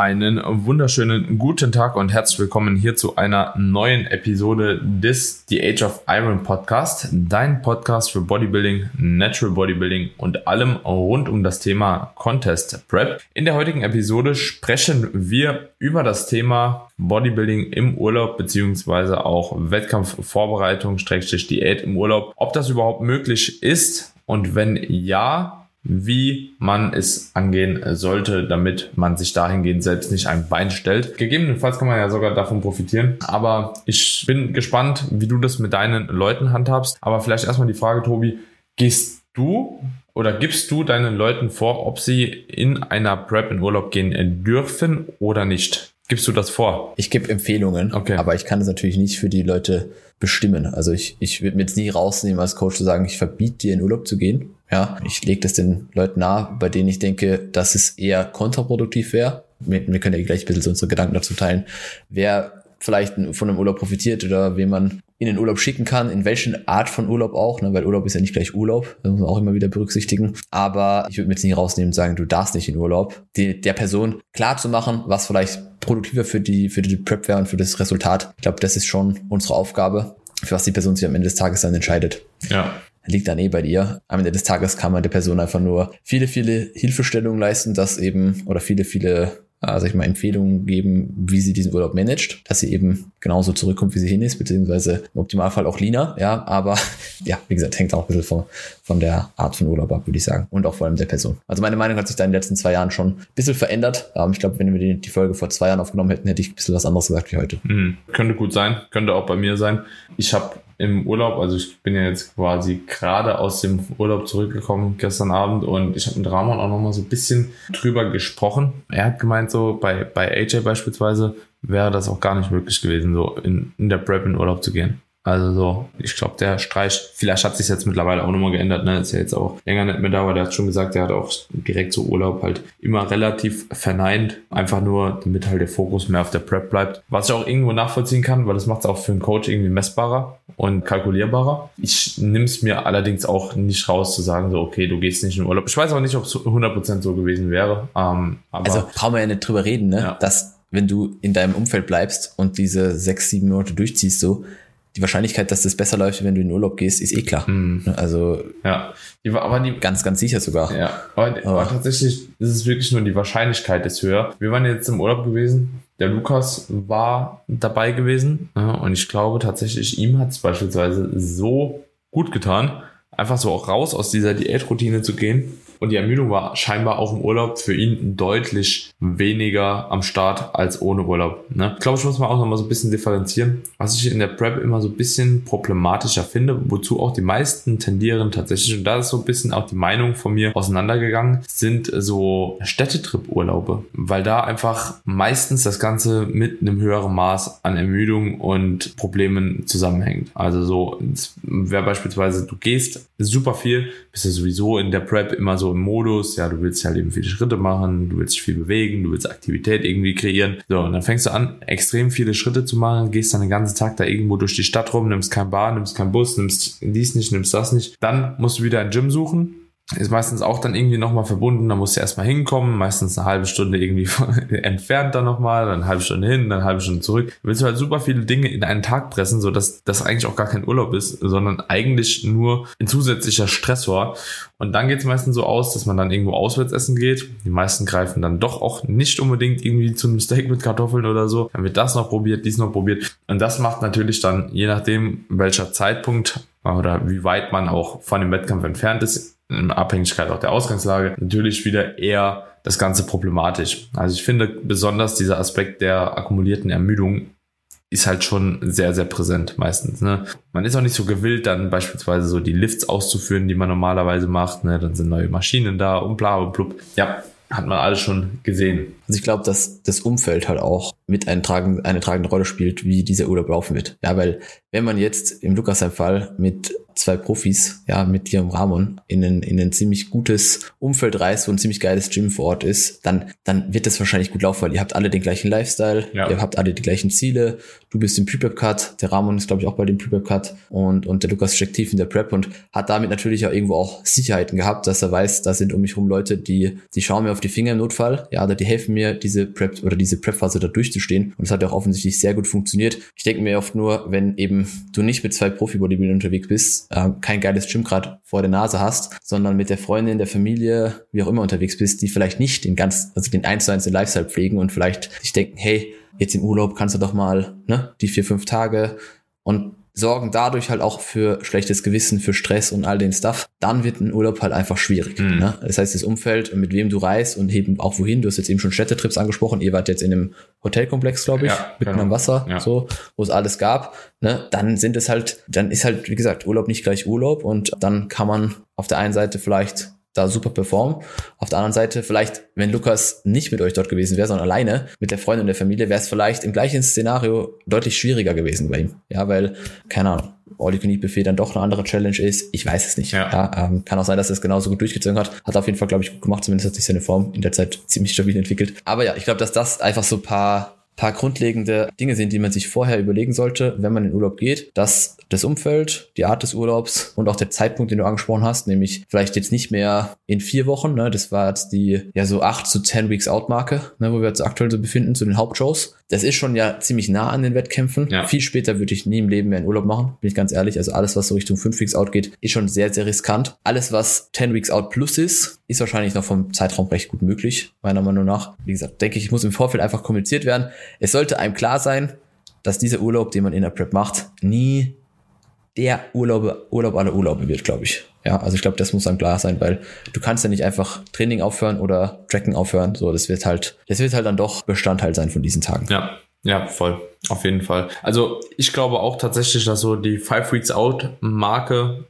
Einen wunderschönen guten Tag und herzlich willkommen hier zu einer neuen Episode des The Age of Iron Podcast, dein Podcast für Bodybuilding, Natural Bodybuilding und allem rund um das Thema Contest Prep. In der heutigen Episode sprechen wir über das Thema Bodybuilding im Urlaub beziehungsweise auch Wettkampfvorbereitung, Diät im Urlaub, ob das überhaupt möglich ist und wenn ja, wie man es angehen sollte, damit man sich dahingehend selbst nicht ein Bein stellt. Gegebenenfalls kann man ja sogar davon profitieren. Aber ich bin gespannt, wie du das mit deinen Leuten handhabst. Aber vielleicht erstmal die Frage, Tobi, gehst du oder gibst du deinen Leuten vor, ob sie in einer Prep in Urlaub gehen dürfen oder nicht? Gibst du das vor? Ich gebe Empfehlungen, okay. aber ich kann es natürlich nicht für die Leute bestimmen. Also ich, ich würde mir jetzt nie rausnehmen als Coach zu sagen, ich verbiete dir in Urlaub zu gehen. Ja, ich lege das den Leuten nahe, bei denen ich denke, dass es eher kontraproduktiv wäre. Wir, wir können ja gleich ein bisschen so unsere Gedanken dazu teilen, wer vielleicht von einem Urlaub profitiert oder wen man in den Urlaub schicken kann, in welchen Art von Urlaub auch, ne, weil Urlaub ist ja nicht gleich Urlaub, das muss man auch immer wieder berücksichtigen. Aber ich würde mir jetzt nicht rausnehmen und sagen, du darfst nicht in Urlaub. Die, der Person klar zu machen, was vielleicht produktiver für die, für die Prep wäre und für das Resultat. Ich glaube, das ist schon unsere Aufgabe, für was die Person sich am Ende des Tages dann entscheidet. Ja liegt dann eh bei dir. Am Ende des Tages kann man der Person einfach nur viele, viele Hilfestellungen leisten, dass eben, oder viele, viele äh, sag ich mal, Empfehlungen geben, wie sie diesen Urlaub managt, dass sie eben genauso zurückkommt, wie sie hin ist, beziehungsweise im Optimalfall auch leaner, ja, aber ja, wie gesagt, hängt auch ein bisschen von, von der Art von Urlaub ab, würde ich sagen, und auch vor allem der Person. Also meine Meinung hat sich da in den letzten zwei Jahren schon ein bisschen verändert. Ähm, ich glaube, wenn wir die, die Folge vor zwei Jahren aufgenommen hätten, hätte ich ein bisschen was anderes gesagt wie heute. Mhm. Könnte gut sein, könnte auch bei mir sein. Ich habe im Urlaub, also ich bin ja jetzt quasi gerade aus dem Urlaub zurückgekommen gestern Abend und ich habe mit Ramon auch nochmal so ein bisschen drüber gesprochen. Er hat gemeint, so bei, bei AJ beispielsweise wäre das auch gar nicht möglich gewesen, so in, in der Prep in Urlaub zu gehen. Also so, ich glaube, der Streich, vielleicht hat sich jetzt mittlerweile auch nochmal geändert, ne? Ist ja jetzt auch länger nicht mehr da, aber der hat schon gesagt, der hat auch direkt so Urlaub halt immer relativ verneint. Einfach nur, damit halt der Fokus mehr auf der Prep bleibt. Was ich auch irgendwo nachvollziehen kann, weil das macht es auch für einen Coach irgendwie messbarer und kalkulierbarer. Ich nehme es mir allerdings auch nicht raus zu sagen, so, okay, du gehst nicht in Urlaub. Ich weiß auch nicht, ob es 100% so gewesen wäre. Ähm, aber also brauchen wir ja nicht drüber reden, ne? Ja. Dass wenn du in deinem Umfeld bleibst und diese sechs, sieben Monate durchziehst, so, die Wahrscheinlichkeit, dass das besser läuft, wenn du in den Urlaub gehst, ist eh klar. Mhm. Also ja, die, aber die ganz, ganz sicher sogar. Ja, aber, aber. aber tatsächlich ist es wirklich nur die Wahrscheinlichkeit ist höher. Wir waren jetzt im Urlaub gewesen. Der Lukas war dabei gewesen ja, und ich glaube tatsächlich, ihm hat es beispielsweise so gut getan, einfach so auch raus aus dieser Diätroutine zu gehen und die Ermüdung war scheinbar auch im Urlaub für ihn deutlich weniger am Start als ohne Urlaub. Ne? Ich glaube, ich muss mal auch noch mal so ein bisschen differenzieren. Was ich in der Prep immer so ein bisschen problematischer finde, wozu auch die meisten tendieren tatsächlich, und da ist so ein bisschen auch die Meinung von mir auseinandergegangen, sind so Städtetrip-Urlaube. Weil da einfach meistens das Ganze mit einem höheren Maß an Ermüdung und Problemen zusammenhängt. Also so, wäre beispielsweise, du gehst super viel, bist ja sowieso in der Prep immer so im Modus, ja, du willst halt eben viele Schritte machen, du willst viel bewegen, du willst Aktivität irgendwie kreieren. So, und dann fängst du an, extrem viele Schritte zu machen, gehst dann den ganzen Tag da irgendwo durch die Stadt rum, nimmst kein Bahn, nimmst keinen Bus, nimmst dies nicht, nimmst das nicht. Dann musst du wieder ein Gym suchen, ist meistens auch dann irgendwie nochmal verbunden, da musst du erstmal hinkommen, meistens eine halbe Stunde irgendwie entfernt dann nochmal, dann eine halbe Stunde hin, dann eine halbe Stunde zurück. Du willst halt super viele Dinge in einen Tag pressen, so dass das eigentlich auch gar kein Urlaub ist, sondern eigentlich nur ein zusätzlicher Stressor. Und dann geht es meistens so aus, dass man dann irgendwo auswärts essen geht. Die meisten greifen dann doch auch nicht unbedingt irgendwie zu einem Steak mit Kartoffeln oder so. Dann wird das noch probiert, dies noch probiert. Und das macht natürlich dann, je nachdem, welcher Zeitpunkt oder wie weit man auch von dem Wettkampf entfernt ist, in Abhängigkeit auch der Ausgangslage, natürlich wieder eher das Ganze problematisch. Also ich finde besonders dieser Aspekt der akkumulierten Ermüdung ist halt schon sehr, sehr präsent meistens. Ne? Man ist auch nicht so gewillt, dann beispielsweise so die Lifts auszuführen, die man normalerweise macht. Ne? Dann sind neue Maschinen da und bla und blub. Ja, hat man alles schon gesehen. Also ich glaube, dass das Umfeld halt auch mit eine tragende, eine tragende Rolle spielt, wie dieser Urlaub laufen wird. Ja, weil wenn man jetzt im Lukas Fall mit zwei Profis, ja, mit dir und Ramon in ein, in ein ziemlich gutes Umfeld reist, wo ein ziemlich geiles Gym vor Ort ist, dann, dann wird das wahrscheinlich gut laufen, weil ihr habt alle den gleichen Lifestyle, ja. ihr habt alle die gleichen Ziele, du bist im Pre-Prep Cut, der Ramon ist glaube ich auch bei dem Pre-Prep Cut und, und der Lukas steckt tief in der Prep und hat damit natürlich auch irgendwo auch Sicherheiten gehabt, dass er weiß, da sind um mich rum Leute, die, die schauen mir auf die Finger im Notfall, ja, oder die helfen mir, diese Prep oder diese Prep-Phase da durchzustehen und das hat ja auch offensichtlich sehr gut funktioniert. Ich denke mir oft nur, wenn eben du nicht mit zwei Profi-Bodybuildern unterwegs bist, äh, kein geiles Gym gerade vor der Nase hast, sondern mit der Freundin, der Familie, wie auch immer unterwegs bist, die vielleicht nicht den ganz, also den eins zu eins Lifestyle pflegen und vielleicht sich denken, hey, jetzt im Urlaub kannst du doch mal, ne, die vier, fünf Tage und sorgen dadurch halt auch für schlechtes Gewissen, für Stress und all den Stuff, dann wird ein Urlaub halt einfach schwierig. Mhm. Ne? Das heißt, das Umfeld, mit wem du reist und eben auch wohin, du hast jetzt eben schon Städtetrips angesprochen, ihr wart jetzt in einem Hotelkomplex, glaube ich, ja, mitten genau. am Wasser, ja. so, wo es alles gab, ne? dann sind es halt, dann ist halt, wie gesagt, Urlaub nicht gleich Urlaub und dann kann man auf der einen Seite vielleicht da super performen. Auf der anderen Seite, vielleicht, wenn Lukas nicht mit euch dort gewesen wäre, sondern alleine mit der Freundin und der Familie, wäre es vielleicht im gleichen Szenario deutlich schwieriger gewesen bei ihm. Ja, weil, keine Ahnung, All You Can Eat Buffet dann doch eine andere Challenge ist. Ich weiß es nicht. Ja. ja ähm, kann auch sein, dass er es genauso gut durchgezogen hat. Hat auf jeden Fall, glaube ich, gut gemacht. Zumindest hat sich seine Form in der Zeit ziemlich stabil entwickelt. Aber ja, ich glaube, dass das einfach so paar paar grundlegende Dinge sind, die man sich vorher überlegen sollte, wenn man in Urlaub geht, dass das Umfeld, die Art des Urlaubs und auch der Zeitpunkt, den du angesprochen hast, nämlich vielleicht jetzt nicht mehr in vier Wochen, ne, das war jetzt die ja so acht zu zehn Weeks Out Marke, ne, wo wir jetzt aktuell so befinden zu den Hauptshows. Das ist schon ja ziemlich nah an den Wettkämpfen. Ja. Viel später würde ich nie im Leben mehr in Urlaub machen, bin ich ganz ehrlich. Also alles, was so Richtung fünf Weeks Out geht, ist schon sehr, sehr riskant. Alles, was 10 Weeks Out plus ist, ist wahrscheinlich noch vom Zeitraum recht gut möglich, meiner Meinung nach. Wie gesagt, denke ich, muss im Vorfeld einfach kommuniziert werden. Es sollte einem klar sein, dass dieser Urlaub, den man in der Prep macht, nie der Urlaub, Urlaub aller Urlaube wird, glaube ich. Ja, also ich glaube, das muss dann klar sein, weil du kannst ja nicht einfach Training aufhören oder Tracken aufhören. So, das wird halt, das wird halt dann doch Bestandteil sein von diesen Tagen. Ja, ja, voll. Auf jeden Fall. Also ich glaube auch tatsächlich, dass so die Five Weeks Out Marke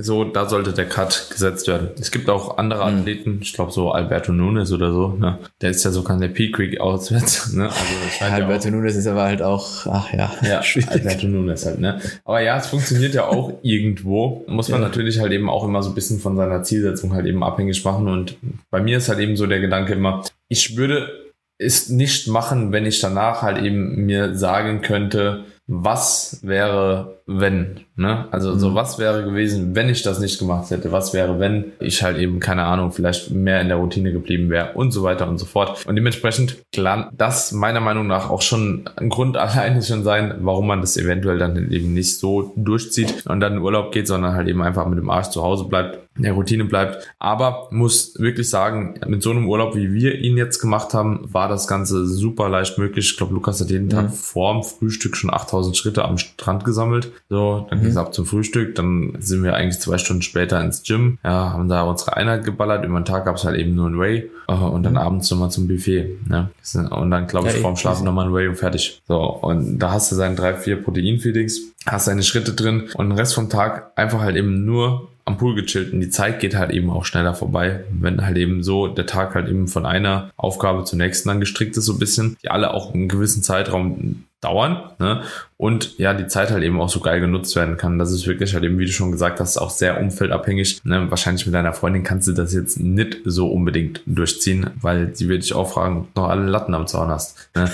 so, da sollte der Cut gesetzt werden. Es gibt auch andere mhm. Athleten, ich glaube so Alberto Nunes oder so, ne? Der ist ja so kein der Peak Creek auswärts, ne? Also Alberto ja Nunes ist aber halt auch, ach ja. Ja, Alberto Nunes halt, ne? Aber ja, es funktioniert ja auch irgendwo. Muss man ja. natürlich halt eben auch immer so ein bisschen von seiner Zielsetzung halt eben abhängig machen. Und bei mir ist halt eben so der Gedanke immer, ich würde es nicht machen, wenn ich danach halt eben mir sagen könnte, was wäre, wenn, ne? Also so, mhm. was wäre gewesen, wenn ich das nicht gemacht hätte? Was wäre, wenn ich halt eben, keine Ahnung, vielleicht mehr in der Routine geblieben wäre und so weiter und so fort. Und dementsprechend klar, das meiner Meinung nach auch schon ein Grund alleine schon sein, warum man das eventuell dann eben nicht so durchzieht und dann in Urlaub geht, sondern halt eben einfach mit dem Arsch zu Hause bleibt, der Routine bleibt. Aber muss wirklich sagen, mit so einem Urlaub, wie wir ihn jetzt gemacht haben, war das Ganze super leicht möglich. Ich glaube, Lukas hat jeden mhm. Tag vorm Frühstück schon 8000 8000 Schritte am Strand gesammelt. So, dann mhm. ging es ab zum Frühstück. Dann sind wir eigentlich zwei Stunden später ins Gym. Ja, haben da unsere Einheit geballert. Über den Tag gab es halt eben nur ein Way. Uh, und dann mhm. abends nochmal zum Buffet. Ne? Und dann, glaube ich, ja, vorm Schlafen nochmal ein Way und fertig. So, und da hast du seine drei, vier Protein-Feedings, hast deine Schritte drin und den Rest vom Tag einfach halt eben nur am Pool gechillt und die Zeit geht halt eben auch schneller vorbei, wenn halt eben so der Tag halt eben von einer Aufgabe zur nächsten dann gestrickt ist so ein bisschen, die alle auch einen gewissen Zeitraum dauern ne? und ja, die Zeit halt eben auch so geil genutzt werden kann. Das ist wirklich halt eben, wie du schon gesagt hast, auch sehr umfeldabhängig. Ne? Wahrscheinlich mit deiner Freundin kannst du das jetzt nicht so unbedingt durchziehen, weil sie wird dich auch fragen, ob du noch alle Latten am Zaun hast. Ne?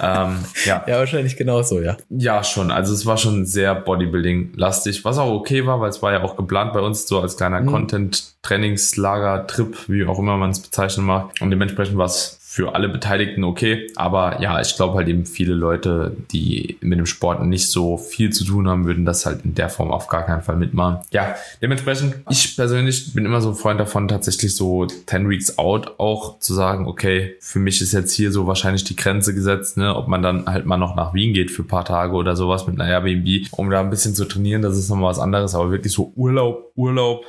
ähm, ja. ja, wahrscheinlich genauso, ja. Ja, schon. Also es war schon sehr Bodybuilding-lastig, was auch okay war, weil es war ja auch geplant bei uns so als kleiner mhm. Content-Trainingslager, Trip, wie auch immer man es bezeichnen mag. Und dementsprechend war es für alle Beteiligten okay. Aber ja, ich glaube halt eben viele Leute, die mit dem Sport nicht so viel zu tun haben, würden das halt in der Form auf gar keinen Fall mitmachen. Ja, dementsprechend, ich persönlich bin immer so ein Freund davon, tatsächlich so 10 Weeks out auch zu sagen, okay, für mich ist jetzt hier so wahrscheinlich die Grenze gesetzt, ne, ob man dann halt mal noch nach Wien geht für ein paar Tage oder sowas mit einer Airbnb, um da ein bisschen zu trainieren, das ist nochmal was anderes, aber wirklich so Urlaub, Urlaub,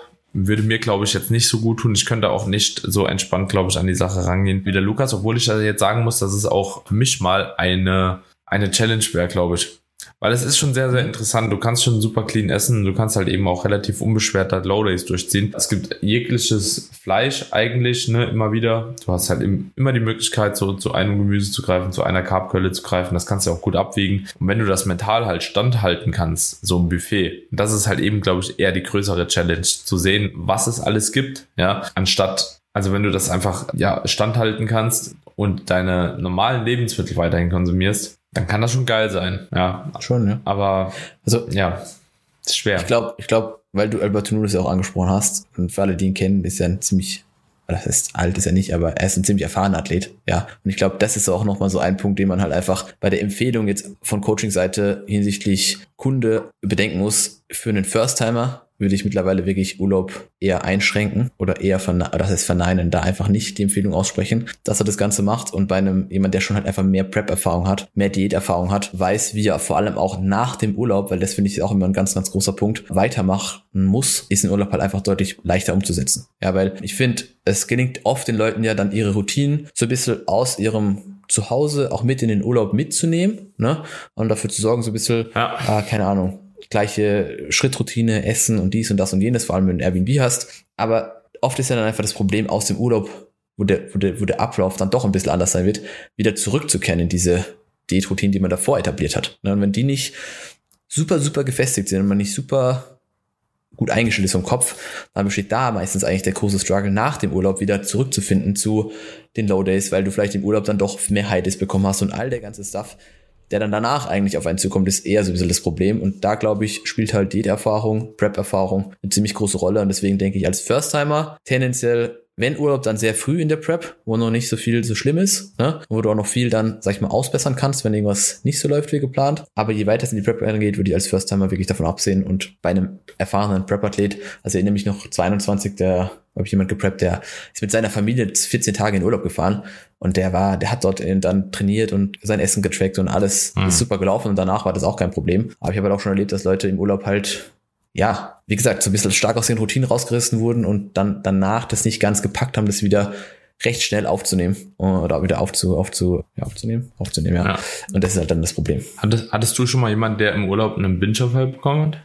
würde mir, glaube ich, jetzt nicht so gut tun. Ich könnte auch nicht so entspannt, glaube ich, an die Sache rangehen wie der Lukas, obwohl ich also jetzt sagen muss, dass es auch für mich mal eine, eine Challenge wäre, glaube ich. Weil es ist schon sehr, sehr interessant. Du kannst schon super clean essen. Du kannst halt eben auch relativ unbeschwert halt Low Days durchziehen. Es gibt jegliches Fleisch eigentlich, ne, immer wieder. Du hast halt immer die Möglichkeit, so zu einem Gemüse zu greifen, zu einer Carbquelle zu greifen. Das kannst du auch gut abwiegen. Und wenn du das mental halt standhalten kannst, so ein Buffet, das ist halt eben, glaube ich, eher die größere Challenge, zu sehen, was es alles gibt, ja, anstatt also wenn du das einfach ja standhalten kannst und deine normalen Lebensmittel weiterhin konsumierst, dann kann das schon geil sein. Ja. Schon, ja. Aber also ja, ist schwer. Ich glaube, ich glaube, weil du Alberto Nunes ja auch angesprochen hast und für alle, die ihn kennen, ist er ein ziemlich das heißt, alt ist er nicht, aber er ist ein ziemlich erfahrener Athlet, ja. Und ich glaube, das ist auch nochmal so ein Punkt, den man halt einfach bei der Empfehlung jetzt von Coaching-Seite hinsichtlich Kunde bedenken muss. Für einen First-Timer würde ich mittlerweile wirklich Urlaub eher einschränken oder eher verne das heißt verneinen, da einfach nicht die Empfehlung aussprechen, dass er das Ganze macht und bei einem jemand, der schon halt einfach mehr Prep-Erfahrung hat, mehr Diät-Erfahrung hat, weiß, wie er vor allem auch nach dem Urlaub, weil das finde ich auch immer ein ganz, ganz großer Punkt, weitermachen muss, ist ein Urlaub halt einfach deutlich leichter umzusetzen. Ja, weil ich finde, es gelingt oft den Leuten ja dann ihre Routinen so ein bisschen aus ihrem Zuhause auch mit in den Urlaub mitzunehmen, ne? Und dafür zu sorgen, so ein bisschen, ja. äh, keine Ahnung, gleiche Schrittroutine, Essen und dies und das und jenes, vor allem wenn du ein Airbnb hast. Aber oft ist ja dann einfach das Problem aus dem Urlaub, wo der, wo der, wo der Ablauf dann doch ein bisschen anders sein wird, wieder zurückzukehren in diese Diätroutine, die man davor etabliert hat. Ne, und wenn die nicht super, super gefestigt sind und man nicht super gut eingestellt ist im Kopf, dann besteht da meistens eigentlich der große Struggle nach dem Urlaub wieder zurückzufinden zu den Low Days, weil du vielleicht im Urlaub dann doch mehr Heides bekommen hast und all der ganze Stuff, der dann danach eigentlich auf einen zukommt, ist eher so ein bisschen das Problem. Und da, glaube ich, spielt halt die Erfahrung, Prep-Erfahrung eine ziemlich große Rolle. Und deswegen denke ich als First-Timer tendenziell wenn Urlaub, dann sehr früh in der Prep, wo noch nicht so viel so schlimm ist, ne? wo du auch noch viel dann, sag ich mal, ausbessern kannst, wenn irgendwas nicht so läuft wie geplant. Aber je weiter es in die Prep reingeht, würde ich als First-Timer wirklich davon absehen und bei einem erfahrenen Prep-Athlet, also erinnere mich noch 22, der habe ich jemand gepreppt, der ist mit seiner Familie 14 Tage in Urlaub gefahren und der war, der hat dort dann trainiert und sein Essen getrackt und alles mhm. ist super gelaufen und danach war das auch kein Problem. Aber ich habe halt auch schon erlebt, dass Leute im Urlaub halt ja, wie gesagt, so ein bisschen stark aus den Routinen rausgerissen wurden und dann danach das nicht ganz gepackt haben, das wieder recht schnell aufzunehmen oder wieder aufzu, aufzu, ja, aufzunehmen, aufzunehmen, ja. ja. Und das ist halt dann das Problem. Hattest, hattest du schon mal jemanden, der im Urlaub einen Binge-Fall bekommen hat?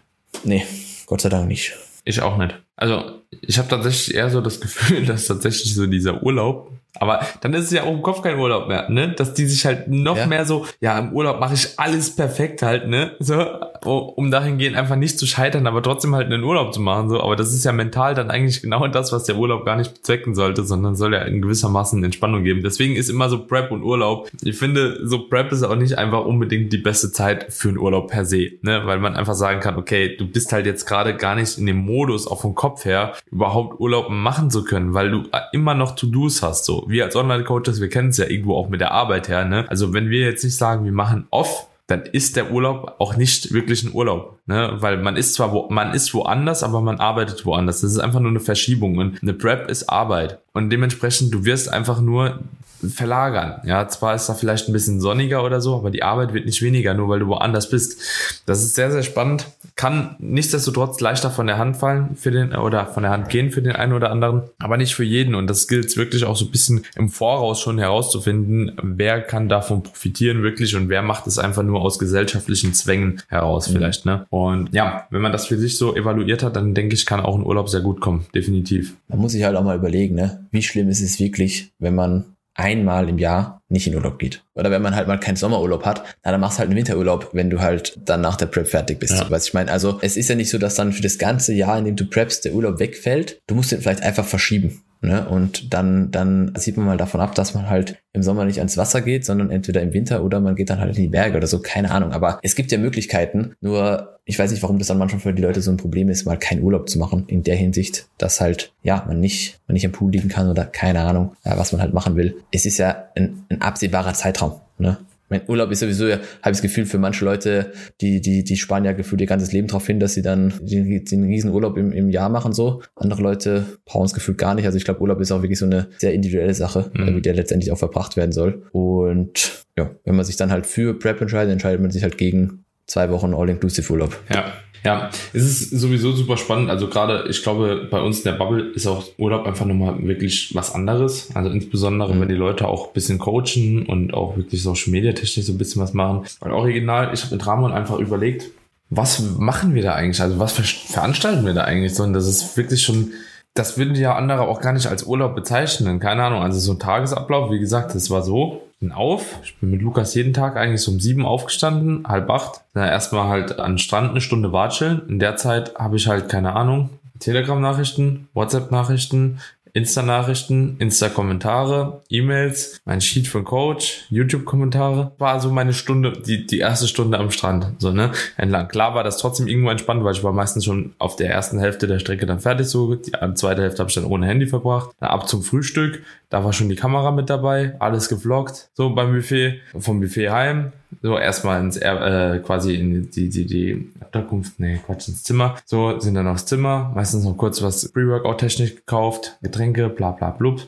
Nee, Gott sei Dank nicht. Ich auch nicht. Also ich habe tatsächlich eher so das Gefühl, dass tatsächlich so dieser Urlaub aber dann ist es ja auch im Kopf kein Urlaub mehr, ne? Dass die sich halt noch ja. mehr so, ja, im Urlaub mache ich alles perfekt halt, ne? So, um dahingehend einfach nicht zu scheitern, aber trotzdem halt einen Urlaub zu machen, so. Aber das ist ja mental dann eigentlich genau das, was der Urlaub gar nicht bezwecken sollte, sondern soll ja in gewissermaßen Entspannung geben. Deswegen ist immer so Prep und Urlaub. Ich finde, so Prep ist auch nicht einfach unbedingt die beste Zeit für einen Urlaub per se, ne? Weil man einfach sagen kann, okay, du bist halt jetzt gerade gar nicht in dem Modus, auch vom Kopf her, überhaupt Urlaub machen zu können, weil du immer noch To-Dos hast, so wir als Online-Coaches, wir kennen es ja irgendwo auch mit der Arbeit her. Ne? Also wenn wir jetzt nicht sagen, wir machen off, dann ist der Urlaub auch nicht wirklich ein Urlaub, ne? Weil man ist zwar wo, man ist woanders, aber man arbeitet woanders. Das ist einfach nur eine Verschiebung und eine Prep ist Arbeit und dementsprechend du wirst einfach nur verlagern. Ja, zwar ist da vielleicht ein bisschen sonniger oder so, aber die Arbeit wird nicht weniger, nur weil du woanders bist. Das ist sehr, sehr spannend. Kann nichtsdestotrotz leichter von der Hand fallen für den oder von der Hand gehen für den einen oder anderen, aber nicht für jeden. Und das gilt wirklich auch so ein bisschen im Voraus schon herauszufinden, wer kann davon profitieren wirklich und wer macht es einfach nur aus gesellschaftlichen Zwängen heraus mhm. vielleicht. Ne? Und ja, wenn man das für sich so evaluiert hat, dann denke ich, kann auch ein Urlaub sehr gut kommen. Definitiv. Man muss sich halt auch mal überlegen, ne? Wie schlimm ist es wirklich, wenn man einmal im Jahr nicht in Urlaub geht. Oder wenn man halt mal keinen Sommerurlaub hat, na, dann machst du halt einen Winterurlaub, wenn du halt dann nach der Prep fertig bist. Ja. Was ich meine, also es ist ja nicht so, dass dann für das ganze Jahr, in dem du preppst, der Urlaub wegfällt. Du musst den vielleicht einfach verschieben. Ne? Und dann, dann sieht man mal davon ab, dass man halt im Sommer nicht ans Wasser geht, sondern entweder im Winter oder man geht dann halt in die Berge oder so, keine Ahnung. Aber es gibt ja Möglichkeiten, nur ich weiß nicht, warum das dann manchmal für die Leute so ein Problem ist, mal keinen Urlaub zu machen, in der Hinsicht, dass halt, ja, man nicht, man nicht am Pool liegen kann oder keine Ahnung, was man halt machen will. Es ist ja ein, ein absehbarer Zeitraum. Ne? Mein Urlaub ist sowieso, ja, habe ich das Gefühl, für manche Leute, die, die, die sparen ja gefühlt ihr ganzes Leben darauf hin, dass sie dann den, den riesen Urlaub im, im Jahr machen, so. Andere Leute brauchen es gefühlt gar nicht. Also ich glaube, Urlaub ist auch wirklich so eine sehr individuelle Sache, mhm. wie der letztendlich auch verbracht werden soll. Und ja, wenn man sich dann halt für Prep entscheidet, entscheidet man sich halt gegen zwei Wochen All-Inclusive-Urlaub. Ja. Ja, es ist sowieso super spannend. Also gerade, ich glaube, bei uns in der Bubble ist auch Urlaub einfach nochmal wirklich was anderes. Also insbesondere, mhm. wenn die Leute auch ein bisschen coachen und auch wirklich Social Media technisch so ein bisschen was machen. Weil original, ich habe mit Ramon einfach überlegt, was machen wir da eigentlich? Also was veranstalten wir da eigentlich? Sondern das ist wirklich schon, das würden ja andere auch gar nicht als Urlaub bezeichnen. Keine Ahnung. Also so ein Tagesablauf, wie gesagt, das war so bin auf. Ich bin mit Lukas jeden Tag eigentlich so um sieben aufgestanden, halb acht. Na, erstmal halt an den Strand eine Stunde watscheln. In der Zeit habe ich halt, keine Ahnung, Telegram-Nachrichten, WhatsApp-Nachrichten, Insta-Nachrichten, Insta-Kommentare, E-Mails, mein Sheet für Coach, YouTube-Kommentare. War so meine Stunde, die, die erste Stunde am Strand, so, ne, entlang. Klar war das trotzdem irgendwo entspannt, weil ich war meistens schon auf der ersten Hälfte der Strecke dann fertig, so. Die zweite Hälfte habe ich dann ohne Handy verbracht. Dann ab zum Frühstück, da war schon die Kamera mit dabei, alles gevloggt, so beim Buffet, vom Buffet heim, so erstmal ins, äh, quasi in die, die, die Unterkunft, nee, Quatsch, ins Zimmer, so, sind dann aufs Zimmer, meistens noch kurz was Pre-Workout-technisch gekauft, Getränke, bla, bla, blub,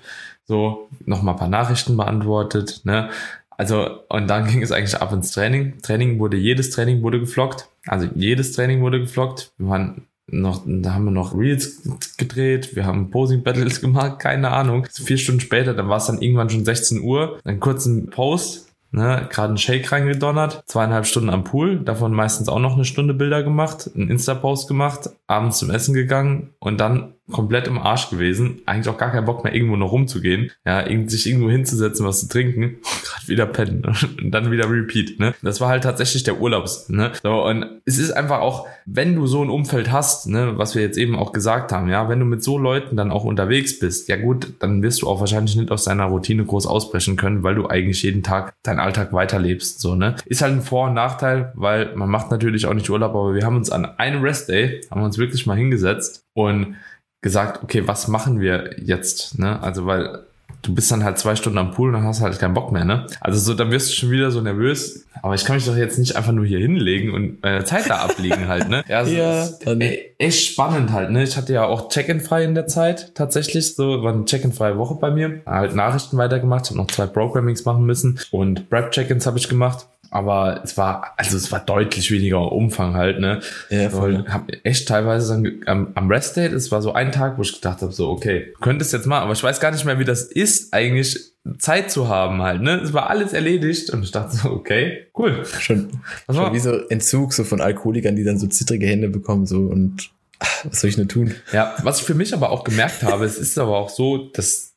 so, nochmal ein paar Nachrichten beantwortet, ne, also, und dann ging es eigentlich ab ins Training. Training wurde, jedes Training wurde gefloggt. Also jedes Training wurde gefloggt. Wir waren noch, da haben wir noch Reels gedreht, wir haben Posing Battles gemacht, keine Ahnung. Vier Stunden später, dann war es dann irgendwann schon 16 Uhr, einen kurzen Post, ne, gerade einen Shake reingedonnert, zweieinhalb Stunden am Pool, davon meistens auch noch eine Stunde Bilder gemacht, einen Insta-Post gemacht, abends zum Essen gegangen und dann komplett im Arsch gewesen. Eigentlich auch gar keinen Bock mehr, irgendwo noch rumzugehen. Ja, sich irgendwo hinzusetzen, was zu trinken. Gerade wieder pennen. Und dann wieder Repeat. Ne? Das war halt tatsächlich der Urlaubs. Ne? So, und es ist einfach auch, wenn du so ein Umfeld hast, ne, was wir jetzt eben auch gesagt haben, ja, wenn du mit so Leuten dann auch unterwegs bist, ja gut, dann wirst du auch wahrscheinlich nicht aus deiner Routine groß ausbrechen können, weil du eigentlich jeden Tag deinen Alltag weiterlebst. So, ne? Ist halt ein Vor- und Nachteil, weil man macht natürlich auch nicht Urlaub, aber wir haben uns an einem Rest-Day, haben wir uns wirklich mal hingesetzt und gesagt, okay, was machen wir jetzt? Ne? Also, weil du bist dann halt zwei Stunden am Pool und dann hast du halt keinen Bock mehr, ne? Also so, dann wirst du schon wieder so nervös. Aber ich kann mich doch jetzt nicht einfach nur hier hinlegen und meine Zeit da abliegen halt, ne? Ja, also ja dann echt spannend halt, ne? Ich hatte ja auch Check-in frei in der Zeit, tatsächlich. So, war eine Check-in freie Woche bei mir. Halt Nachrichten weitergemacht, habe noch zwei Programmings machen müssen und Prep-Check-ins habe ich gemacht aber es war, also es war deutlich weniger Umfang halt, ne? Ja, voll. Und hab echt teilweise dann am, am Rest Date, es war so ein Tag, wo ich gedacht habe, so, okay, könntest jetzt mal, aber ich weiß gar nicht mehr, wie das ist, eigentlich Zeit zu haben halt, ne? Es war alles erledigt und ich dachte so, okay, cool. Schon, was schon wie so Entzug so von Alkoholikern, die dann so zittrige Hände bekommen so und ach, was soll ich nur tun? Ja, was ich für mich aber auch gemerkt habe, es ist aber auch so, dass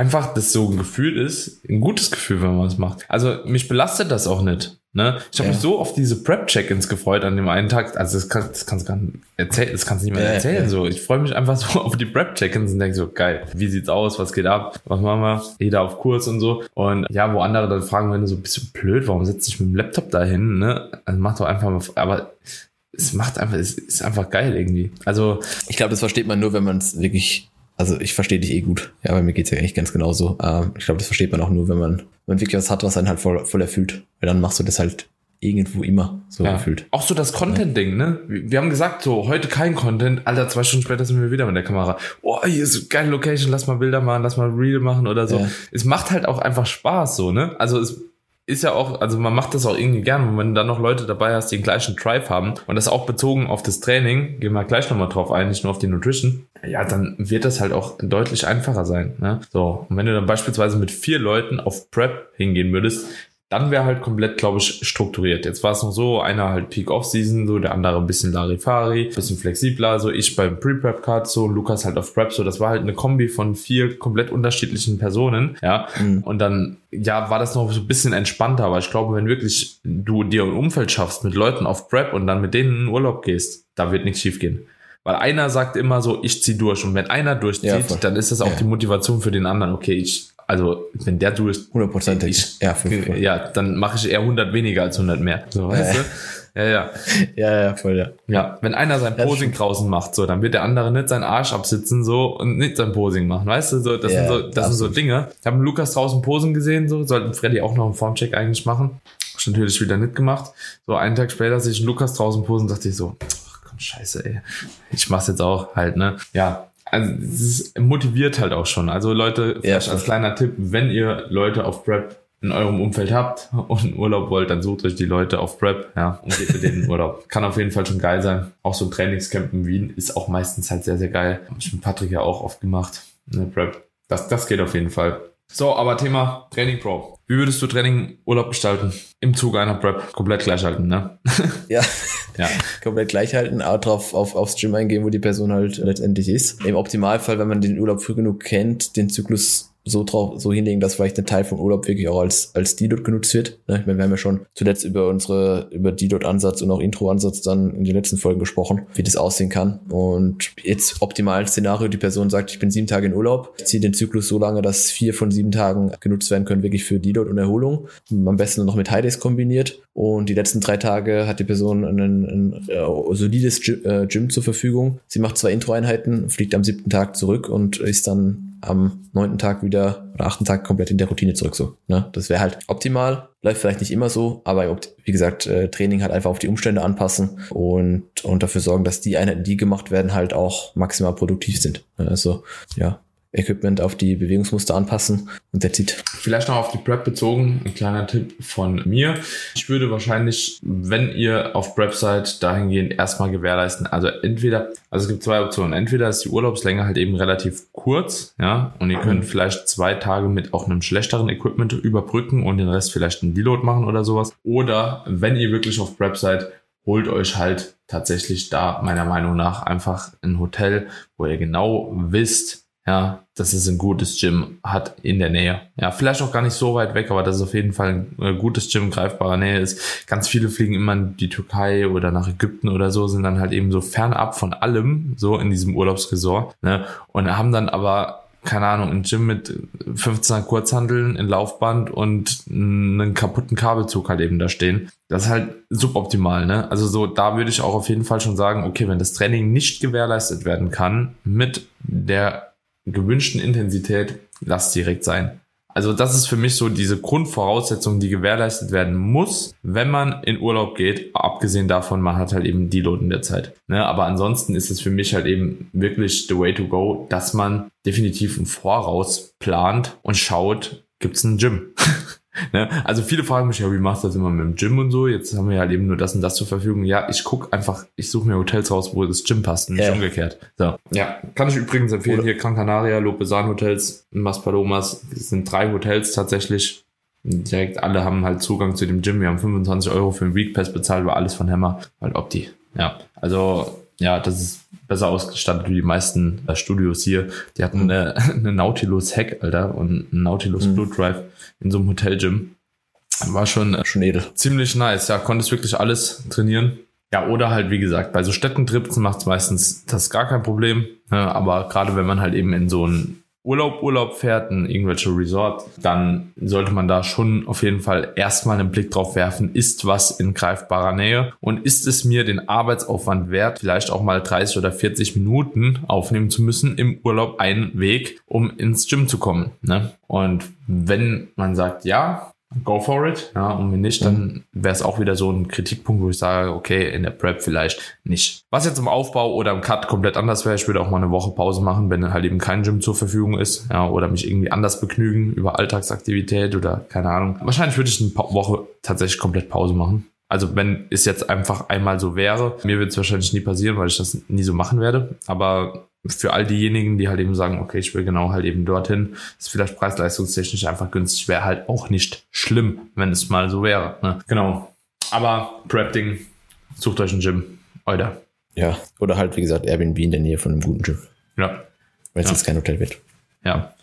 einfach das so ein Gefühl ist, ein gutes Gefühl, wenn man es macht. Also mich belastet das auch nicht. Ne? Ich habe ja. mich so auf diese Prep-Check-ins gefreut an dem einen Tag. Also das, kann, das kannst du gar nicht erzählen, das kannst du nicht mehr erzählen. Ja. So, ich freue mich einfach so auf die Prep-Check-ins und denke so, geil, wie sieht's aus, was geht ab, was machen wir? Jeder auf Kurs und so. Und ja, wo andere dann fragen, wenn du so bist du blöd, warum setzt dich mit dem Laptop dahin? Ne? Also mach doch einfach mal, aber es macht einfach, es ist einfach geil irgendwie. Also ich glaube, das versteht man nur, wenn man es wirklich also ich verstehe dich eh gut. Ja, bei mir geht's ja eigentlich ganz genauso. Ähm, ich glaube, das versteht man auch nur, wenn man, wenn man wirklich was hat, was einen halt voll, voll erfüllt. Weil dann machst du das halt irgendwo immer so ja. gefühlt. Auch so das Content-Ding, ne? Wir haben gesagt, so, heute kein Content, Alter, zwei Stunden später sind wir wieder mit der Kamera. Oh, hier ist eine geile Location, lass mal Bilder machen, lass mal Reel machen oder so. Ja. Es macht halt auch einfach Spaß, so, ne? Also es ist ja auch, also man macht das auch irgendwie gern, wenn du dann noch Leute dabei hast, die den gleichen Drive haben und das auch bezogen auf das Training, gehen wir gleich nochmal drauf ein, nicht nur auf die Nutrition, ja, dann wird das halt auch deutlich einfacher sein. Ne? So, und wenn du dann beispielsweise mit vier Leuten auf Prep hingehen würdest, dann wäre halt komplett, glaube ich, strukturiert. Jetzt war es noch so, einer halt Peak-Off-Season, so der andere ein bisschen Larifari, bisschen flexibler, so ich beim Pre-Prep-Card, so Lukas halt auf Prep, so das war halt eine Kombi von vier komplett unterschiedlichen Personen, ja. Mhm. Und dann, ja, war das noch so ein bisschen entspannter, aber ich glaube, wenn wirklich du dir ein Umfeld schaffst mit Leuten auf Prep und dann mit denen in Urlaub gehst, da wird nichts schief gehen. Weil einer sagt immer so, ich zieh durch. Und wenn einer durchzieht, ja, dann ist das auch ja. die Motivation für den anderen. Okay, ich also wenn der du ist, hundertprozentig, ja, ja, dann mache ich eher 100 weniger als 100 mehr. So, weißt du? Ja, ja. Ja, ja, voll, ja. Ja, wenn einer sein Posing draußen macht, so, dann wird der andere nicht seinen Arsch absitzen, so, und nicht sein Posing machen, weißt du, so, das ja, sind so, das sind so Dinge. Ich habe Lukas draußen Posen gesehen, so, sollten Freddy auch noch einen Formcheck eigentlich machen. Hab natürlich wieder nicht gemacht. So, einen Tag später sehe ich Lukas draußen posen, dachte ich so, ach komm, scheiße, ey. Ich mach's jetzt auch halt, ne? Ja, also es motiviert halt auch schon. Also Leute, ja, als kleiner Tipp, wenn ihr Leute auf Prep in eurem Umfeld habt und einen Urlaub wollt, dann sucht euch die Leute auf Prep, ja, und geht mit denen in Urlaub. Kann auf jeden Fall schon geil sein. Auch so ein Trainingscamp in Wien ist auch meistens halt sehr, sehr geil. Hab ich mit Patrick ja auch oft gemacht. Ne, Prep. Das, das geht auf jeden Fall. So, aber Thema Training Pro. Wie würdest du Training Urlaub gestalten? Im Zug einer Prep komplett gleich halten, ne? Ja, ja. komplett gleich halten, auch drauf auf, aufs Gym eingehen, wo die Person halt letztendlich ist. Im Optimalfall, wenn man den Urlaub früh genug kennt, den Zyklus so drauf, so hinlegen, dass vielleicht ein Teil vom Urlaub wirklich auch als, als D-Dot genutzt wird. Ne? Ich meine, wir haben ja schon zuletzt über unsere, über D-Dot-Ansatz und auch Intro-Ansatz dann in den letzten Folgen gesprochen, wie das aussehen kann. Und jetzt optimal Szenario, die Person sagt, ich bin sieben Tage in Urlaub, ich ziehe den Zyklus so lange, dass vier von sieben Tagen genutzt werden können, wirklich für D-Dot und Erholung. Am besten noch mit High Days kombiniert. Und die letzten drei Tage hat die Person ein, ein, ein solides Gym, äh, Gym zur Verfügung. Sie macht zwei Intro-Einheiten, fliegt am siebten Tag zurück und ist dann am neunten Tag wieder oder achten Tag komplett in der Routine zurück so. Ne? Das wäre halt optimal. Läuft vielleicht nicht immer so, aber wie gesagt, äh, Training halt einfach auf die Umstände anpassen und, und dafür sorgen, dass die Einheiten, die gemacht werden, halt auch maximal produktiv sind. Also ja, Equipment auf die Bewegungsmuster anpassen und der zieht. Vielleicht noch auf die Prep bezogen, ein kleiner Tipp von mir. Ich würde wahrscheinlich, wenn ihr auf Prep seid, dahingehend erstmal gewährleisten. Also entweder, also es gibt zwei Optionen. Entweder ist die Urlaubslänge halt eben relativ kurz, ja, und ihr könnt vielleicht zwei Tage mit auch einem schlechteren Equipment überbrücken und den Rest vielleicht einen Deload machen oder sowas. Oder wenn ihr wirklich auf Prep seid, holt euch halt tatsächlich da meiner Meinung nach einfach ein Hotel, wo ihr genau wisst, ja, dass es ein gutes Gym hat in der Nähe. Ja, vielleicht auch gar nicht so weit weg, aber dass es auf jeden Fall ein gutes Gym in greifbarer Nähe ist. Ganz viele fliegen immer in die Türkei oder nach Ägypten oder so, sind dann halt eben so fernab von allem, so in diesem Urlaubsresort, ne, und haben dann aber keine Ahnung, ein Gym mit 15 Kurzhandeln, ein Laufband und einen kaputten Kabelzug halt eben da stehen. Das ist halt suboptimal, ne? Also so, da würde ich auch auf jeden Fall schon sagen, okay, wenn das Training nicht gewährleistet werden kann mit der gewünschten Intensität, lass direkt sein. Also das ist für mich so diese Grundvoraussetzung, die gewährleistet werden muss, wenn man in Urlaub geht. Abgesehen davon, man hat halt eben die Load in der Zeit. Ne? Aber ansonsten ist es für mich halt eben wirklich the way to go, dass man definitiv im Voraus plant und schaut, gibt's ein Gym? Ne? Also viele fragen mich ja, wie machst du das immer mit dem Gym und so? Jetzt haben wir halt eben nur das und das zur Verfügung. Ja, ich guck einfach, ich suche mir Hotels raus, wo das Gym passt, nicht ja. umgekehrt. So. Ja, kann ich übrigens empfehlen. Oder hier Gran Canaria, Lopesan Hotels, Maspalomas. Das sind drei Hotels tatsächlich. Direkt alle haben halt Zugang zu dem Gym. Wir haben 25 Euro für den Weekpass bezahlt, war alles von Hammer, weil Opti. Ja, also ja, das ist besser ausgestattet wie die meisten äh, Studios hier. Die hatten mhm. eine, eine Nautilus Hack, Alter, und einen Nautilus mhm. Blue Drive in so einem Hotel-Gym. War schon, äh, schon edel. ziemlich nice. Ja, konntest wirklich alles trainieren. Ja, oder halt, wie gesagt, bei so Städtentrips macht es meistens das gar kein Problem. Ne? aber gerade wenn man halt eben in so ein Urlaub, Urlaub fährt, in irgendwelche Resort, dann sollte man da schon auf jeden Fall erstmal einen Blick drauf werfen, ist was in greifbarer Nähe und ist es mir den Arbeitsaufwand wert, vielleicht auch mal 30 oder 40 Minuten aufnehmen zu müssen im Urlaub einen Weg, um ins Gym zu kommen. Ne? Und wenn man sagt, ja, go for it. Ja, und wenn nicht, dann wäre es auch wieder so ein Kritikpunkt, wo ich sage, okay, in der Prep vielleicht nicht. Was jetzt im Aufbau oder im Cut komplett anders wäre, ich würde auch mal eine Woche Pause machen, wenn halt eben kein Gym zur Verfügung ist, ja, oder mich irgendwie anders begnügen über Alltagsaktivität oder keine Ahnung. Wahrscheinlich würde ich eine Woche tatsächlich komplett Pause machen. Also wenn es jetzt einfach einmal so wäre, mir wird es wahrscheinlich nie passieren, weil ich das nie so machen werde. Aber für all diejenigen, die halt eben sagen, okay, ich will genau halt eben dorthin, ist vielleicht preis-leistungstechnisch einfach günstig, wäre halt auch nicht schlimm, wenn es mal so wäre. Ne? Genau. Aber Prep-Ding, sucht euch ein Gym. Oder? Ja, oder halt, wie gesagt, Airbnb in der Nähe von einem guten Gym. Ja. Wenn es ja. jetzt kein Hotel wird. Ja.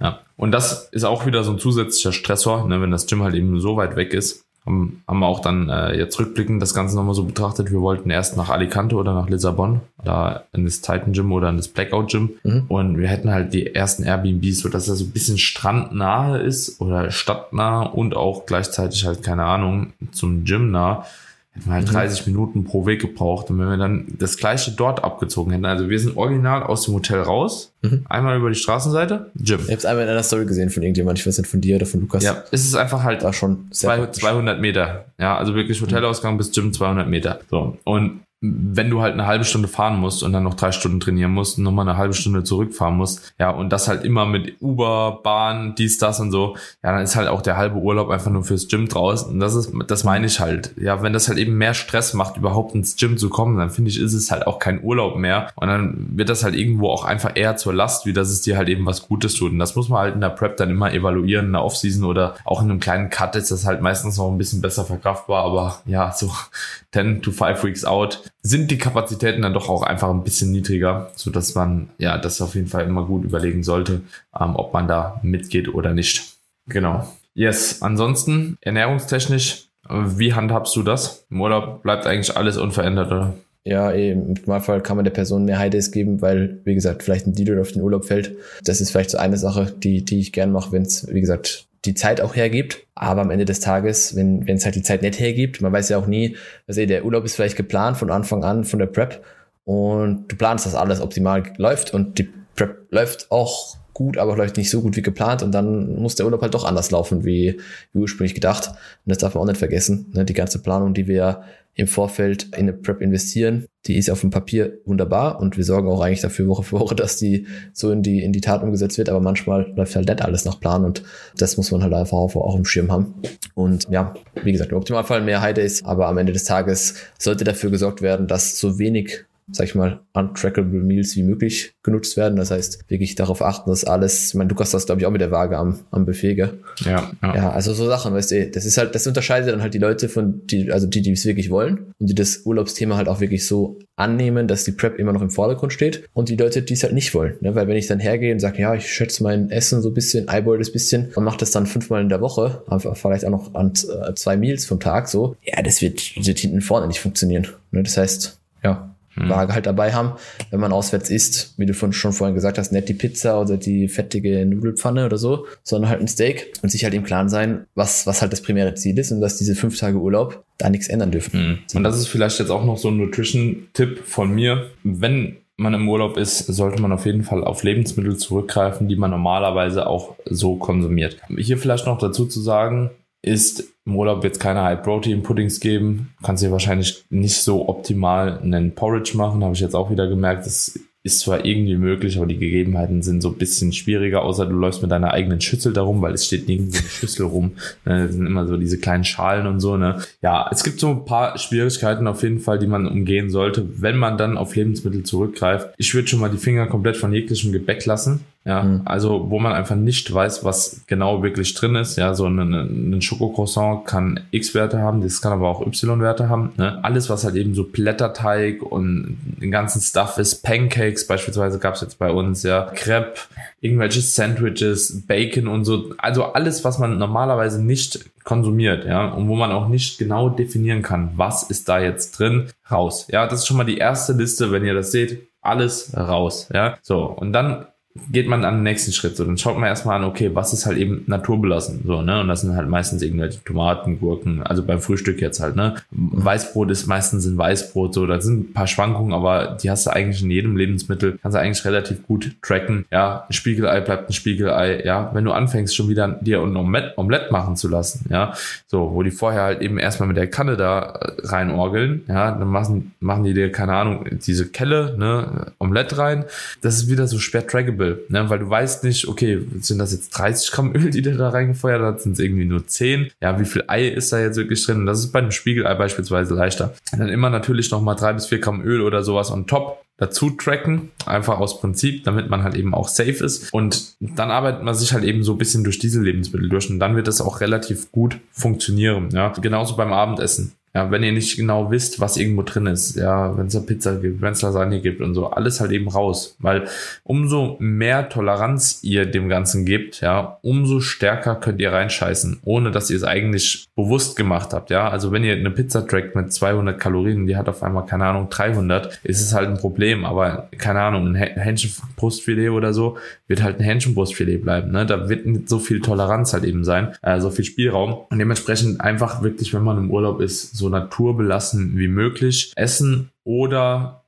Ja. Und das ist auch wieder so ein zusätzlicher Stressor, ne, wenn das Gym halt eben so weit weg ist haben, haben wir auch dann äh, jetzt rückblickend das Ganze nochmal so betrachtet. Wir wollten erst nach Alicante oder nach Lissabon, da in das Titan Gym oder in das Blackout Gym. Mhm. Und wir hätten halt die ersten Airbnbs, so dass das so ein bisschen strandnahe ist oder stadtnah und auch gleichzeitig halt, keine Ahnung, zum Gym nah hätten wir halt mhm. 30 Minuten pro Weg gebraucht. Und wenn wir dann das gleiche dort abgezogen hätten, also wir sind original aus dem Hotel raus, mhm. einmal über die Straßenseite, Gym. Ich habe es einmal in einer Story gesehen von irgendjemand, ich weiß nicht, von dir oder von Lukas. Ja, es ist einfach halt War schon zwei, 200 Meter. Ja, also wirklich Hotelausgang bis Gym 200 Meter. So. Und wenn du halt eine halbe Stunde fahren musst und dann noch drei Stunden trainieren musst und nochmal eine halbe Stunde zurückfahren musst, ja, und das halt immer mit Uber, Bahn, dies, das und so, ja, dann ist halt auch der halbe Urlaub einfach nur fürs Gym draußen. Und das ist, das meine ich halt. Ja, wenn das halt eben mehr Stress macht, überhaupt ins Gym zu kommen, dann finde ich, ist es halt auch kein Urlaub mehr. Und dann wird das halt irgendwo auch einfach eher zur Last, wie dass es dir halt eben was Gutes tut. Und das muss man halt in der Prep dann immer evaluieren, in der Offseason oder auch in einem kleinen Cut ist das halt meistens noch ein bisschen besser verkraftbar. Aber ja, so 10 to 5 Weeks out sind die Kapazitäten dann doch auch einfach ein bisschen niedriger, so dass man ja das auf jeden Fall immer gut überlegen sollte, ähm, ob man da mitgeht oder nicht. Genau. Yes, ansonsten ernährungstechnisch, wie handhabst du das? Im Urlaub bleibt eigentlich alles unverändert, oder? Ja, im Normalfall kann man der Person mehr Highdays geben, weil, wie gesagt, vielleicht ein Dealer auf den Urlaub fällt. Das ist vielleicht so eine Sache, die, die ich gern mache, wenn es, wie gesagt, die Zeit auch hergibt. Aber am Ende des Tages, wenn es halt die Zeit nicht hergibt, man weiß ja auch nie, also der Urlaub ist vielleicht geplant von Anfang an von der Prep und du planst, dass alles optimal läuft und die Prep läuft auch gut, aber vielleicht nicht so gut wie geplant und dann muss der Urlaub halt doch anders laufen, wie, wie ursprünglich gedacht. Und das darf man auch nicht vergessen. Ne? Die ganze Planung, die wir im Vorfeld in eine Prep investieren, die ist auf dem Papier wunderbar und wir sorgen auch eigentlich dafür Woche für Woche, dass die so in die, in die Tat umgesetzt wird, aber manchmal läuft halt nicht alles nach Plan und das muss man halt einfach auch, im Schirm haben. Und ja, wie gesagt, im Optimalfall mehr High Days, aber am Ende des Tages sollte dafür gesorgt werden, dass so wenig sag ich mal, untrackable Meals wie möglich genutzt werden. Das heißt, wirklich darauf achten, dass alles, ich meine, du hast das, glaube ich, auch mit der Waage am, am Buffet, gell? Ja, ja. Ja, also so Sachen, weißt du, das ist halt, das unterscheidet dann halt die Leute von, die, also die, die es wirklich wollen und die das Urlaubsthema halt auch wirklich so annehmen, dass die Prep immer noch im Vordergrund steht und die Leute, die es halt nicht wollen. Ne? Weil wenn ich dann hergehe und sage, ja, ich schätze mein Essen so ein bisschen, eyeball das bisschen und mache das dann fünfmal in der Woche, einfach vielleicht auch noch an äh, zwei Meals vom Tag so, ja, das wird, wird hinten vorne nicht funktionieren. Ne? Das heißt, ja, hm. Waage halt dabei haben, wenn man auswärts isst, wie du schon vorhin gesagt hast, nicht die Pizza oder die fettige Nudelpfanne oder so, sondern halt ein Steak und sich halt im Klaren sein, was, was halt das primäre Ziel ist und dass diese fünf Tage Urlaub da nichts ändern dürfen. Hm. Und das ist vielleicht jetzt auch noch so ein Nutrition-Tipp von mir. Wenn man im Urlaub ist, sollte man auf jeden Fall auf Lebensmittel zurückgreifen, die man normalerweise auch so konsumiert. Hier vielleicht noch dazu zu sagen, ist im Urlaub jetzt keine High-Protein-Puddings geben. Kannst dir wahrscheinlich nicht so optimal einen Porridge machen, habe ich jetzt auch wieder gemerkt. Das ist zwar irgendwie möglich, aber die Gegebenheiten sind so ein bisschen schwieriger, außer du läufst mit deiner eigenen Schüssel darum, weil es steht nirgendwo eine Schüssel rum. Ne? Das sind immer so diese kleinen Schalen und so. Ne? Ja, es gibt so ein paar Schwierigkeiten auf jeden Fall, die man umgehen sollte, wenn man dann auf Lebensmittel zurückgreift. Ich würde schon mal die Finger komplett von jeglichem Gebäck lassen. Ja, mhm. also wo man einfach nicht weiß, was genau wirklich drin ist. Ja, so ein, Schokocroissant kann X-Werte haben, das kann aber auch Y-Werte haben. Ne? Alles, was halt eben so Blätterteig und den ganzen Stuff ist, Pancakes beispielsweise gab es jetzt bei uns, ja, Crepe, irgendwelche Sandwiches, Bacon und so. Also alles, was man normalerweise nicht konsumiert, ja, und wo man auch nicht genau definieren kann, was ist da jetzt drin, raus. Ja, das ist schon mal die erste Liste, wenn ihr das seht, alles raus, ja. So, und dann geht man an den nächsten Schritt. So, dann schaut man erstmal an, okay, was ist halt eben naturbelassen. So, ne? Und das sind halt meistens irgendwelche Tomaten, Gurken, also beim Frühstück jetzt halt, ne? Weißbrot ist meistens ein Weißbrot, so, da sind ein paar Schwankungen, aber die hast du eigentlich in jedem Lebensmittel, kannst du eigentlich relativ gut tracken. Ja, ein Spiegelei bleibt ein Spiegelei, ja. Wenn du anfängst, schon wieder dir ein Omelett, machen zu lassen, ja, so, wo die vorher halt eben erstmal mit der Kanne da äh, reinorgeln, ja, dann machen, machen die dir, keine Ahnung, diese Kelle, ne, Omelett rein. Das ist wieder so schwer trackable Variable, ne? weil du weißt nicht, okay, sind das jetzt 30 Gramm Öl, die der da reingefeuert hat, sind es irgendwie nur 10? Ja, wie viel Ei ist da jetzt wirklich drin? Und das ist bei einem Spiegelei beispielsweise leichter. Und dann immer natürlich nochmal drei bis vier Gramm Öl oder sowas on top dazu tracken, einfach aus Prinzip, damit man halt eben auch safe ist. Und dann arbeitet man sich halt eben so ein bisschen durch diese Lebensmittel durch und dann wird das auch relativ gut funktionieren. Ja, genauso beim Abendessen. Ja, wenn ihr nicht genau wisst, was irgendwo drin ist, ja, wenn es eine Pizza gibt, wenn es Lasagne gibt und so, alles halt eben raus. Weil umso mehr Toleranz ihr dem Ganzen gebt, ja, umso stärker könnt ihr reinscheißen, ohne dass ihr es eigentlich bewusst gemacht habt, ja. Also wenn ihr eine Pizza trackt mit 200 Kalorien, die hat auf einmal, keine Ahnung, 300, ist es halt ein Problem. Aber, keine Ahnung, ein Hähnchenbrustfilet oder so, wird halt ein Hähnchenbrustfilet bleiben, ne. Da wird nicht so viel Toleranz halt eben sein, äh, so viel Spielraum. Und dementsprechend einfach wirklich, wenn man im Urlaub ist, so naturbelassen wie möglich essen oder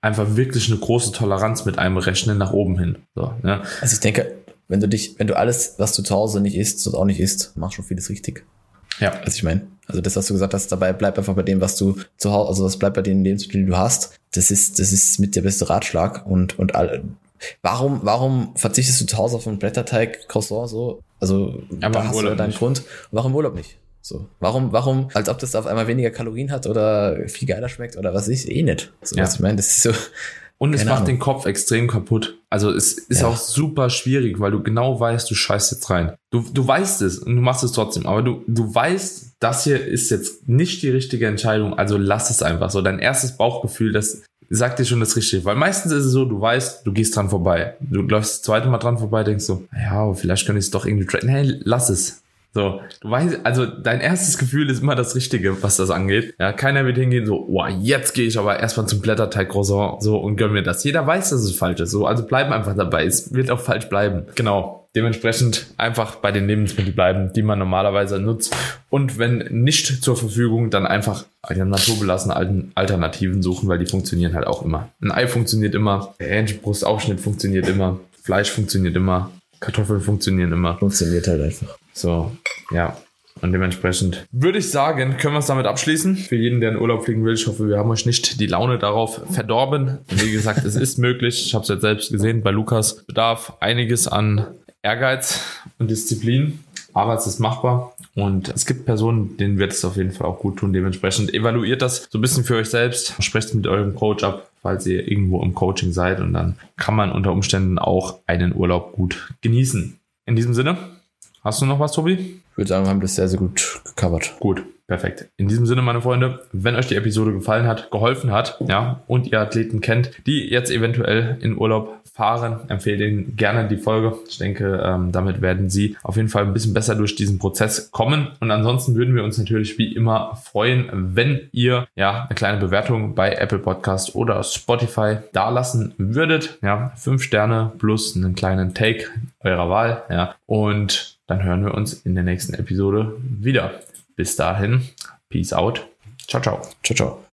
einfach wirklich eine große Toleranz mit einem rechnen nach oben hin. So, ne? Also ich denke, wenn du dich, wenn du alles, was du zu Hause nicht isst und auch nicht isst, machst du vieles richtig. Ja. Also ich meine, Also das, was du gesagt hast, dabei bleib einfach bei dem, was du zu Hause, also was bleibt bei den Lebensmitteln, die du hast. Das ist, das ist mit der beste Ratschlag und, und all, Warum, warum verzichtest du zu Hause auf einen Blätterteig, Croissant, so? Also, aber da hast du deinen Grund. Warum Urlaub nicht? So. Warum, warum, als ob das auf einmal weniger Kalorien hat oder viel geiler schmeckt oder was ich, eh nicht. So, ja. was ich meine, das ist so. Und es macht Ahnung. den Kopf extrem kaputt. Also es ist ja. auch super schwierig, weil du genau weißt, du scheißt jetzt rein. Du, du weißt es und du machst es trotzdem, aber du, du weißt, das hier ist jetzt nicht die richtige Entscheidung, also lass es einfach so. Dein erstes Bauchgefühl, das sagt dir schon das Richtige. Weil meistens ist es so, du weißt, du gehst dran vorbei. Du läufst das zweite Mal dran vorbei, denkst so, ja, vielleicht könnte ich es doch irgendwie traden. Nee, lass es. So, du weißt, also dein erstes Gefühl ist immer das Richtige, was das angeht. Ja, keiner wird hingehen so, oh, jetzt gehe ich aber erstmal zum Blätterteig Croissant so und gönn mir das. Jeder weiß, dass es falsch ist. So, also bleib einfach dabei. Es wird auch falsch bleiben. Genau. Dementsprechend einfach bei den Lebensmitteln bleiben, die man normalerweise nutzt. Und wenn nicht zur Verfügung, dann einfach die naturbelassene Alternativen suchen, weil die funktionieren halt auch immer. Ein Ei funktioniert immer, Hähnchenbrustaufschnitt funktioniert immer, Fleisch funktioniert immer, Kartoffeln funktionieren immer. Funktioniert halt einfach. So, ja. Und dementsprechend würde ich sagen, können wir es damit abschließen. Für jeden, der in Urlaub fliegen will, ich hoffe, wir haben euch nicht die Laune darauf verdorben. Wie gesagt, es ist möglich. Ich habe es jetzt selbst gesehen. Bei Lukas bedarf einiges an Ehrgeiz und Disziplin. Aber es ist machbar und es gibt Personen, denen wird es auf jeden Fall auch gut tun. Dementsprechend evaluiert das so ein bisschen für euch selbst. Sprecht mit eurem Coach ab, falls ihr irgendwo im Coaching seid und dann kann man unter Umständen auch einen Urlaub gut genießen. In diesem Sinne, Hast du noch was, Tobi? Ich würde sagen, wir haben das sehr, sehr gut gecovert. Gut, perfekt. In diesem Sinne, meine Freunde, wenn euch die Episode gefallen hat, geholfen hat, ja, und ihr Athleten kennt, die jetzt eventuell in Urlaub fahren, empfehle Ihnen gerne die Folge. Ich denke, ähm, damit werden Sie auf jeden Fall ein bisschen besser durch diesen Prozess kommen. Und ansonsten würden wir uns natürlich wie immer freuen, wenn ihr ja eine kleine Bewertung bei Apple Podcast oder Spotify dalassen würdet. Ja, fünf Sterne plus einen kleinen Take eurer Wahl. Ja, und dann hören wir uns in der nächsten Episode wieder. Bis dahin, Peace out. Ciao, ciao. Ciao, ciao.